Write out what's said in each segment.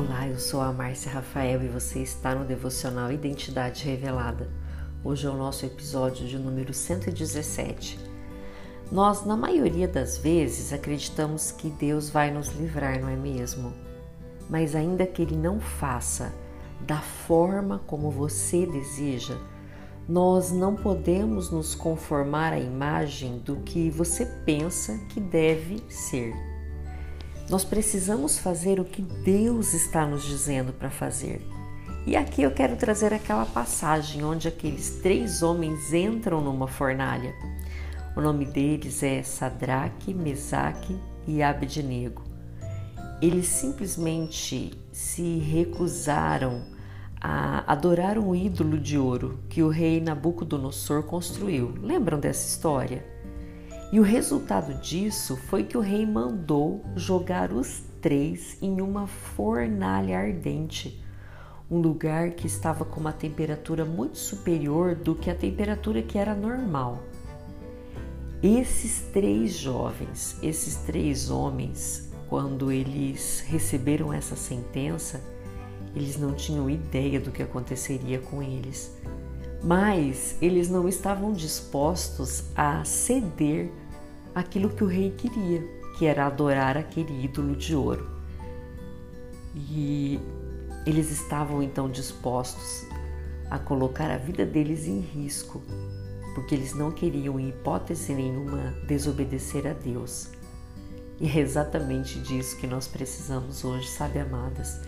Olá, eu sou a Márcia Rafael e você está no devocional Identidade Revelada. Hoje é o nosso episódio de número 117. Nós, na maioria das vezes, acreditamos que Deus vai nos livrar, não é mesmo? Mas ainda que Ele não faça da forma como você deseja, nós não podemos nos conformar à imagem do que você pensa que deve ser. Nós precisamos fazer o que Deus está nos dizendo para fazer. E aqui eu quero trazer aquela passagem onde aqueles três homens entram numa fornalha. O nome deles é Sadraque, Mesaque e Abednego. Eles simplesmente se recusaram a adorar um ídolo de ouro que o rei Nabucodonosor construiu. Lembram dessa história? E o resultado disso foi que o rei mandou jogar os três em uma fornalha ardente, um lugar que estava com uma temperatura muito superior do que a temperatura que era normal. Esses três jovens, esses três homens, quando eles receberam essa sentença, eles não tinham ideia do que aconteceria com eles mas eles não estavam dispostos a ceder aquilo que o rei queria, que era adorar aquele ídolo de ouro. E eles estavam então dispostos a colocar a vida deles em risco, porque eles não queriam, em hipótese nenhuma, desobedecer a Deus. E é exatamente disso que nós precisamos hoje, sabe, amadas?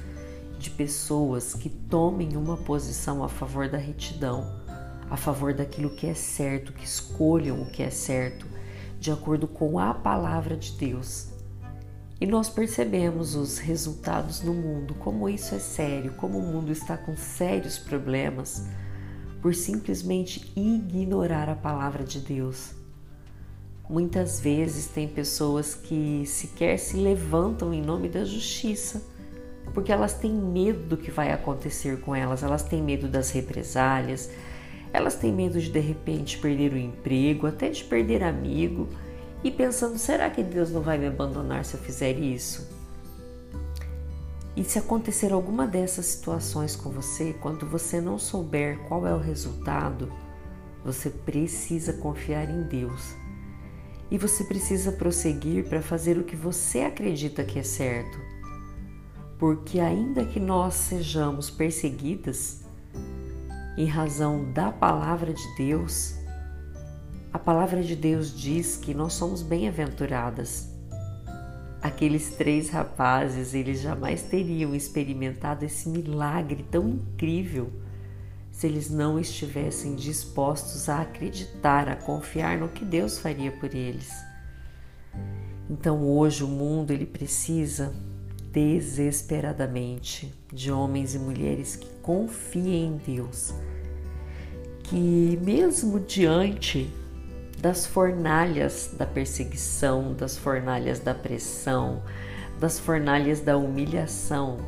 De pessoas que tomem uma posição a favor da retidão a favor daquilo que é certo, que escolham o que é certo, de acordo com a palavra de Deus. E nós percebemos os resultados no mundo, como isso é sério, como o mundo está com sérios problemas por simplesmente ignorar a palavra de Deus. Muitas vezes tem pessoas que sequer se levantam em nome da justiça, porque elas têm medo do que vai acontecer com elas, elas têm medo das represálias, elas têm medo de de repente perder o emprego, até de perder amigo e pensando: será que Deus não vai me abandonar se eu fizer isso? E se acontecer alguma dessas situações com você, quando você não souber qual é o resultado, você precisa confiar em Deus. E você precisa prosseguir para fazer o que você acredita que é certo. Porque, ainda que nós sejamos perseguidas, em razão da palavra de Deus, a palavra de Deus diz que nós somos bem-aventuradas. Aqueles três rapazes, eles jamais teriam experimentado esse milagre tão incrível se eles não estivessem dispostos a acreditar, a confiar no que Deus faria por eles. Então hoje o mundo ele precisa desesperadamente de homens e mulheres que confiem em Deus, que mesmo diante das fornalhas da perseguição, das fornalhas da pressão, das fornalhas da humilhação,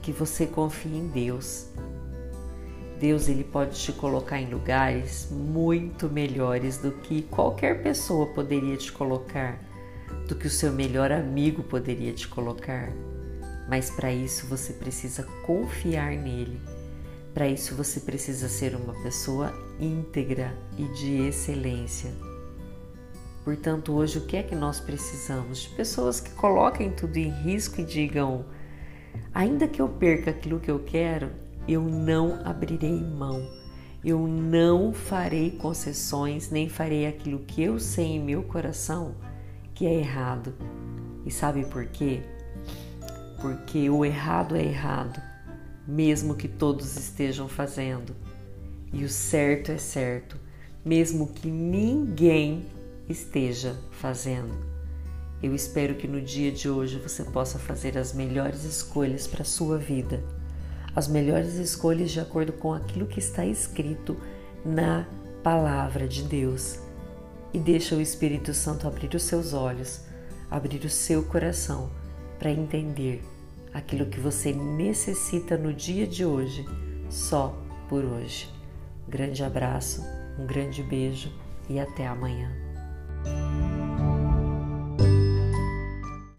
que você confie em Deus. Deus ele pode te colocar em lugares muito melhores do que qualquer pessoa poderia te colocar do que o seu melhor amigo poderia te colocar. Mas para isso você precisa confiar nele. Para isso você precisa ser uma pessoa íntegra e de excelência. Portanto, hoje o que é que nós precisamos? De pessoas que coloquem tudo em risco e digam: ainda que eu perca aquilo que eu quero, eu não abrirei mão. Eu não farei concessões, nem farei aquilo que eu sei em meu coração que é errado. E sabe por quê? Porque o errado é errado, mesmo que todos estejam fazendo. E o certo é certo, mesmo que ninguém esteja fazendo. Eu espero que no dia de hoje você possa fazer as melhores escolhas para a sua vida. As melhores escolhas de acordo com aquilo que está escrito na palavra de Deus e deixa o Espírito Santo abrir os seus olhos, abrir o seu coração para entender aquilo que você necessita no dia de hoje, só por hoje. Um grande abraço, um grande beijo e até amanhã.